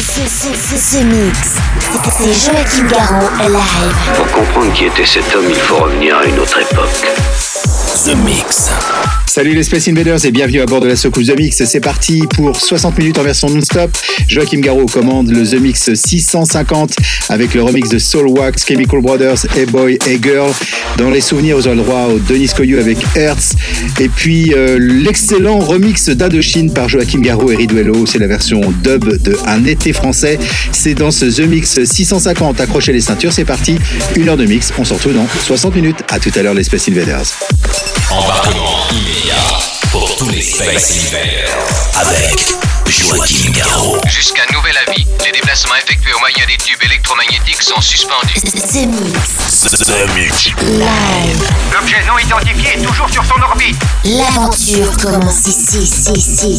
The Mix. C'est Joachim Garraud live. Pour comprendre qui était cet homme, il faut revenir à une autre époque. The Mix. Salut les Space Invaders et bienvenue à bord de la Secousse The Mix. C'est parti pour 60 minutes en version non-stop. Joachim Garraud commande le The Mix 650 avec le remix de Soul Wax, Chemical Brothers, Hey Boy, Hey Girl. Dans les souvenirs, vous aurez le droit au Denis Coyou avec Hertz. Et puis euh, l'excellent remix d'Indochine par Joachim Garraud et Riduello. C'est la version dub de Un été français. C'est dans ce The Mix 650. Accrochez les ceintures, c'est parti. Une heure de mix. On se retrouve dans 60 minutes. À tout à l'heure les Space Invaders. Embarquement immédiat pour tous les Space Invaders. Avec Joachim Garraud. Jusqu'à nouvel avis, les déplacements effectués au moyen des tubes électromagnétiques sont suspendus. The Mix. The Mix. Live. L'objet non identifié est toujours sur son orbite. L'aventure commence ici, ici, ici,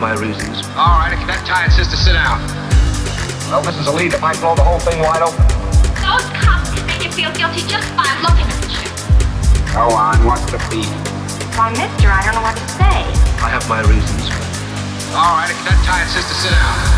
My reasons. All right, if you're that tired, sister, sit down. Well, this is a lead if I blow the whole thing wide open. Those cops can make you feel guilty just by looking at you. Go on, what's the beef? Why, mister, I don't know what to say. I have my reasons. All right, if you're that tired, sister, sit down.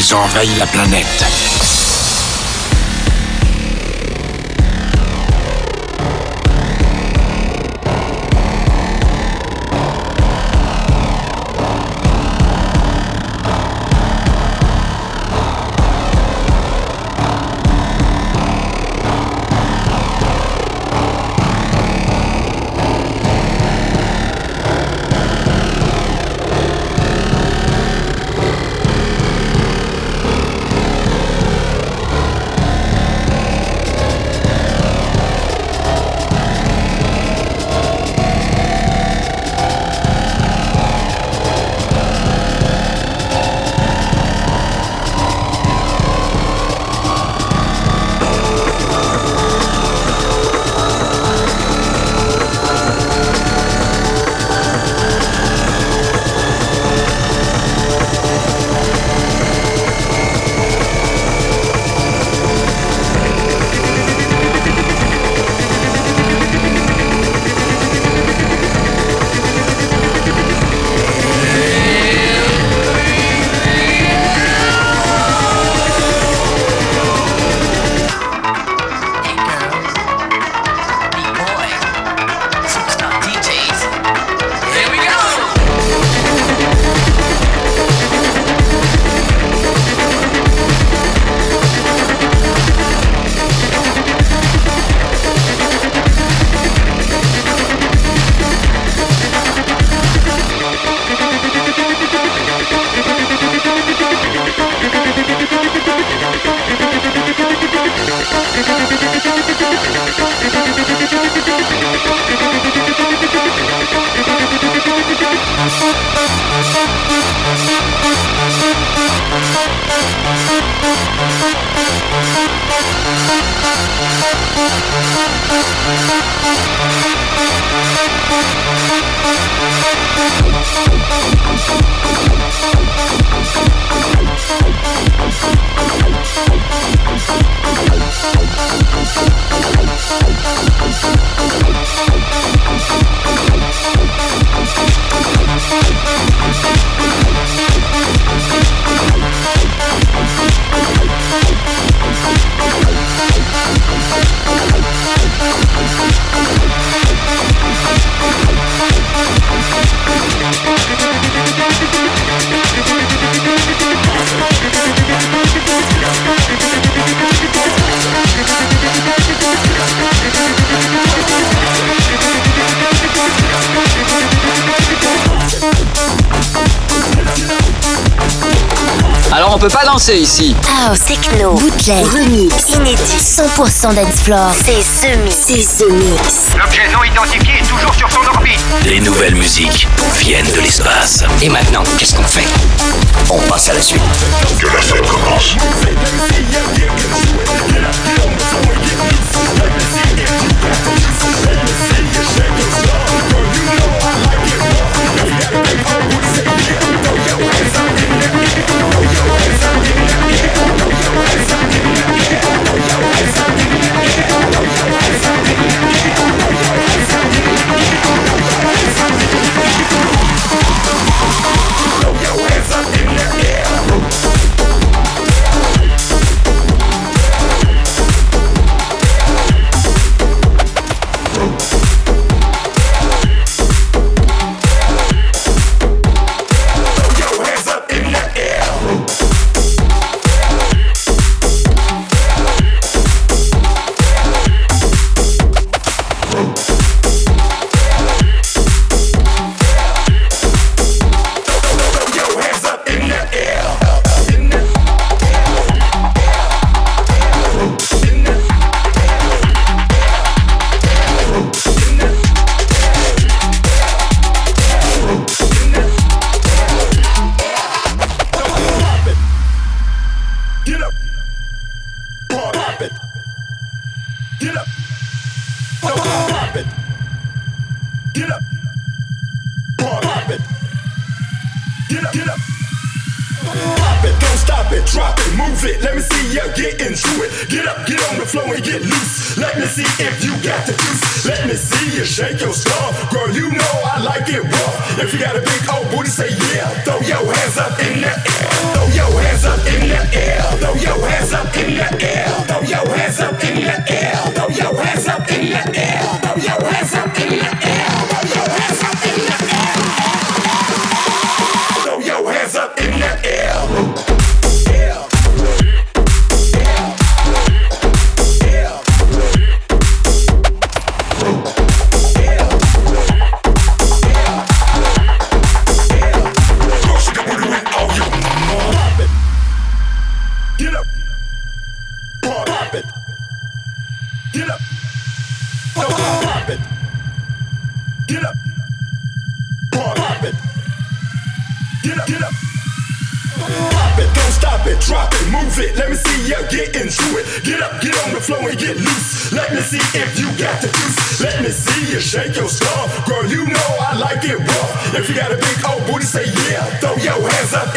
Ils ont la planète peut pas danser ici. House, techno, bootleg, remix, inédit, 100% dancefloor. C'est ce mix. C'est ce mix. L'objet non identifié est toujours sur son orbite. Les nouvelles musiques viennent de l'espace. Et maintenant, qu'est-ce qu'on fait? On passe à la suite. Que la fête commence. Yeah. it. Let me see you get into it. Get up, get on the floor and get loose. Let me see if you got the juice. Let me see you shake your skull. Girl, you know I like it rough. If you got a big old booty, say yeah. Throw your hands up in the air. Throw your hands up in the air. Throw your hands up in the air. Throw your hands up in the air. Throw your hands up in the air. Throw your hands up in the air. shake your stuff. Girl, you know I like it rough. If you got a big old booty, say yeah. Throw your hands up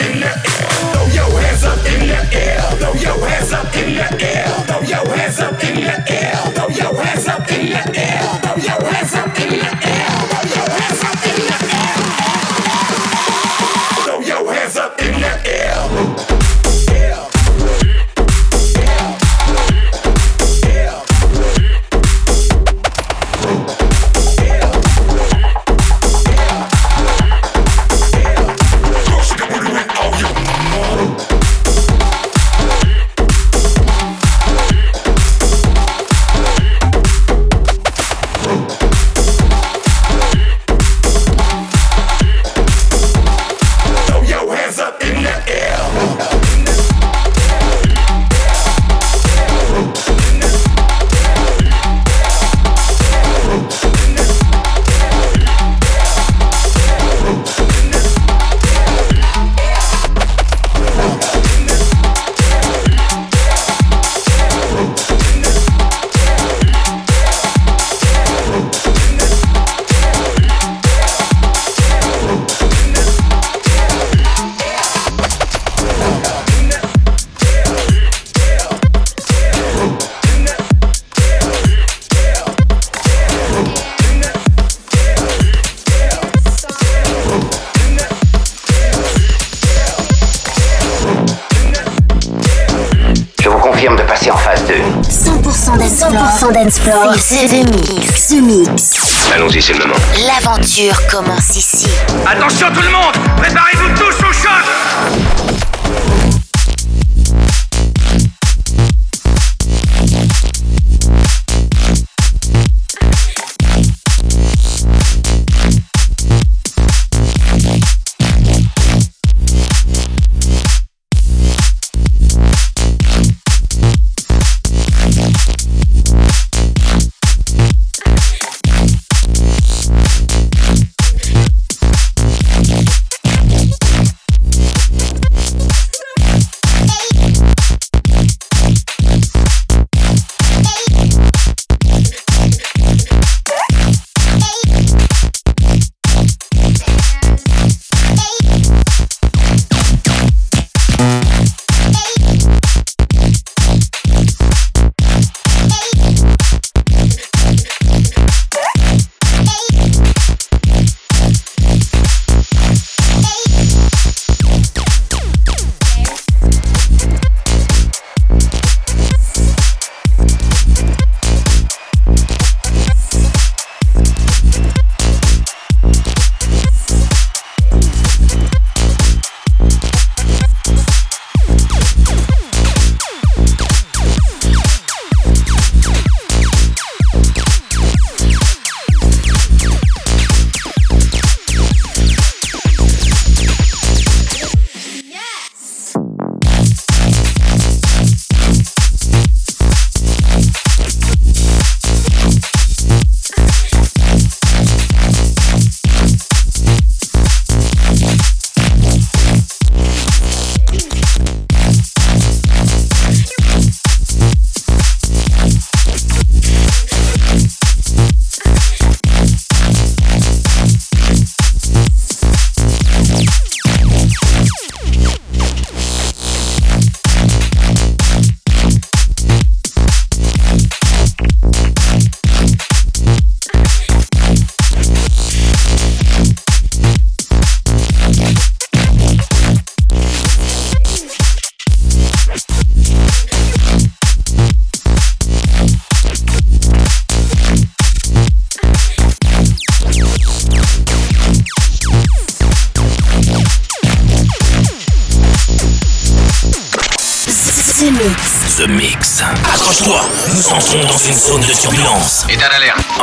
Allons-y, c'est le moment. L'aventure commence.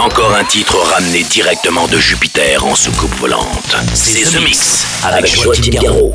Encore un titre ramené directement de Jupiter en soucoupe volante. C'est The Mix avec Joachim Garraud.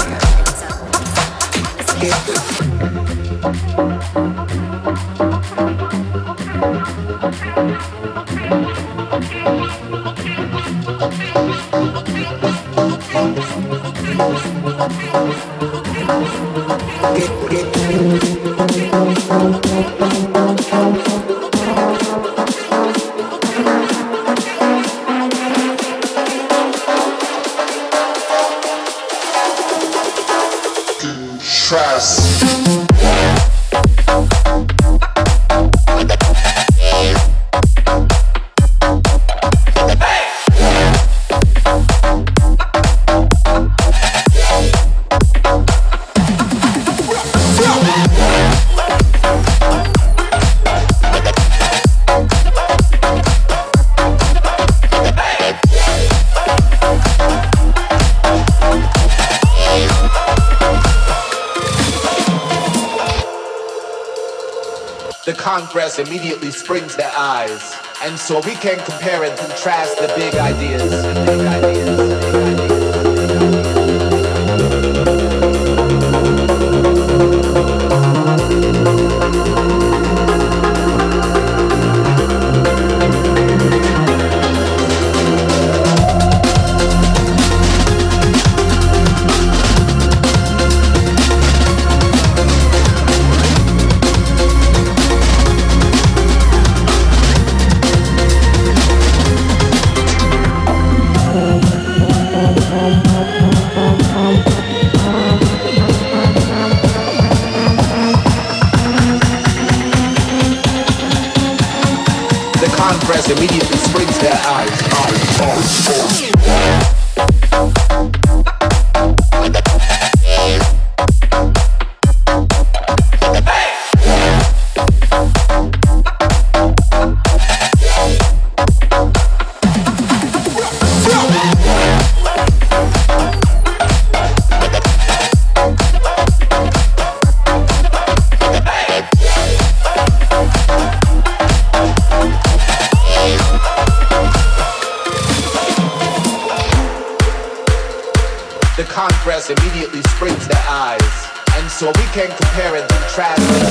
Immediately springs their eyes. And so we can compare and contrast. The big ideas. The big ideas. Immediately springs their eyes. eyes, eyes, eyes. can compare it, to try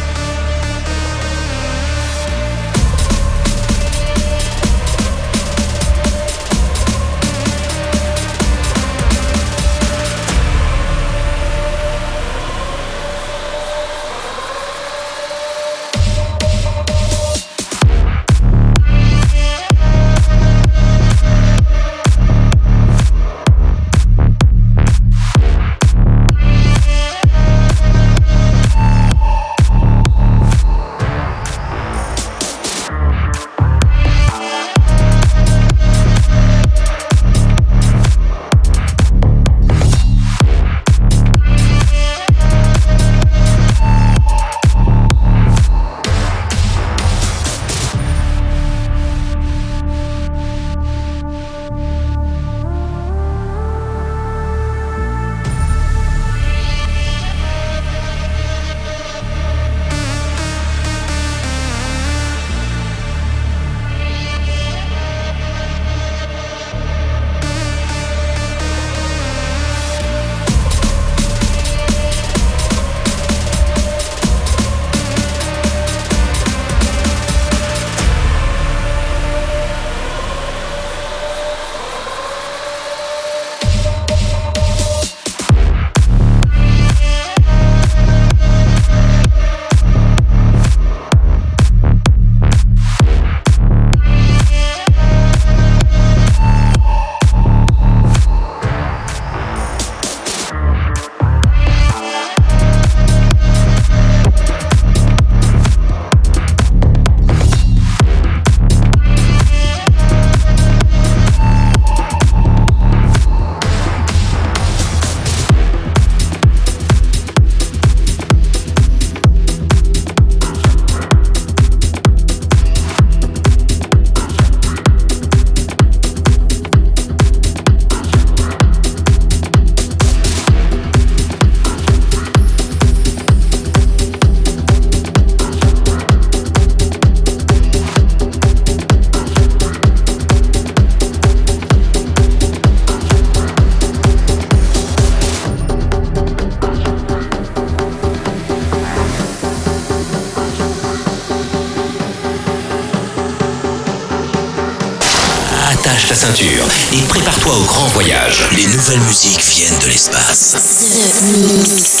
De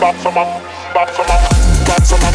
Bop, bop, bop. Bad, so bad, bad, so bad.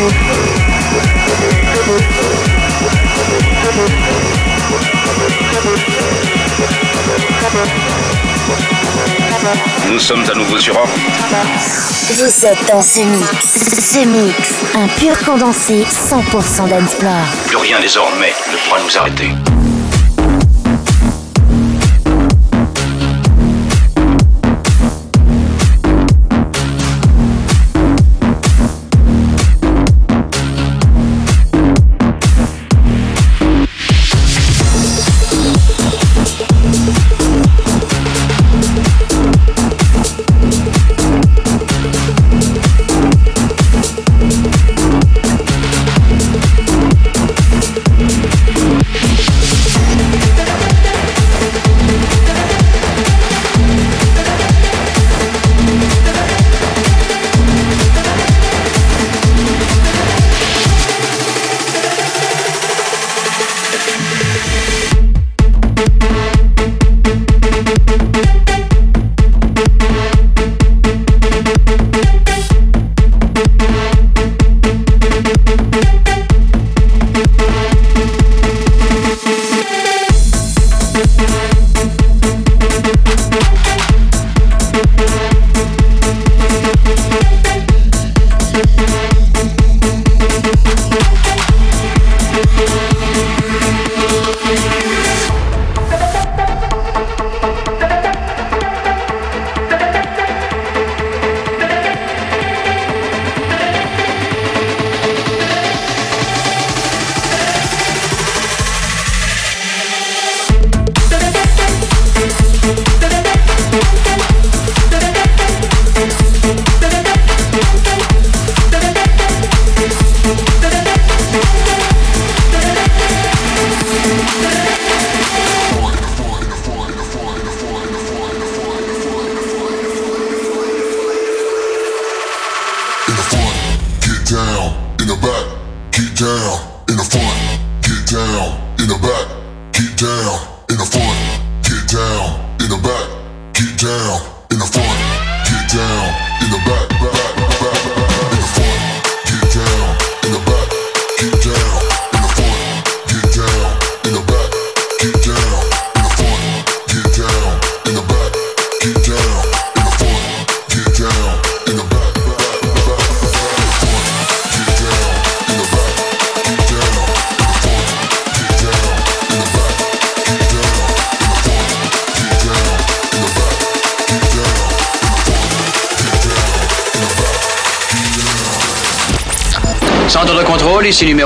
Vous êtes dans ce mix. Ce mix, un pur condensé 100% d'Ensplore. Plus rien désormais ne pourra nous arrêter.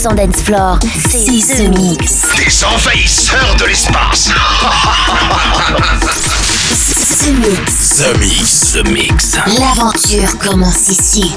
100% dance floor, c'est The Mix. Des envahisseurs de l'espace. The Mix. The Mix. The Mix. L'aventure commence ici.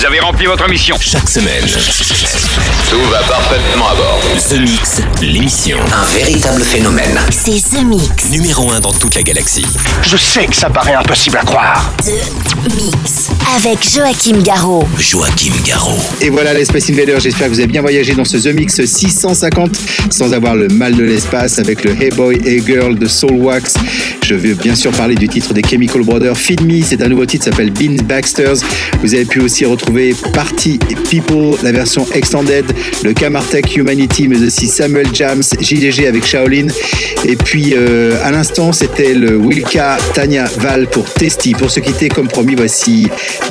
Vous avez rempli votre mission. Chaque semaine. Tout va parfaitement à bord. The Mix, l'émission. Un véritable phénomène. C'est The Mix. Numéro 1 dans toute la galaxie. Je sais que ça paraît impossible à croire. The Mix. Avec Joachim Garraud. Joachim Garraud. Et voilà les Space Invaders, j'espère que vous avez bien voyagé dans ce The Mix 650 sans avoir le mal de l'espace avec le Hey Boy, Hey Girl de Soulwax. Je veux bien sûr parler du titre des Chemical Brothers, Feed Me, c'est un nouveau titre, s'appelle Bean Baxters. Vous avez pu aussi retrouver Party People, la version extended, le Kamartek Humanity, mais aussi Samuel Jams, JDG avec Shaolin. Et puis euh, à l'instant, c'était le Wilka Tanya Val pour Testy. Pour se quitter, comme promis, voici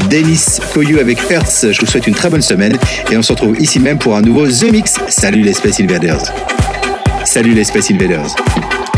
Denis Koyu avec Hertz. Je vous souhaite une très bonne semaine et on se retrouve ici même pour un nouveau The Mix. Salut les Space Invaders. Salut les Space Invaders.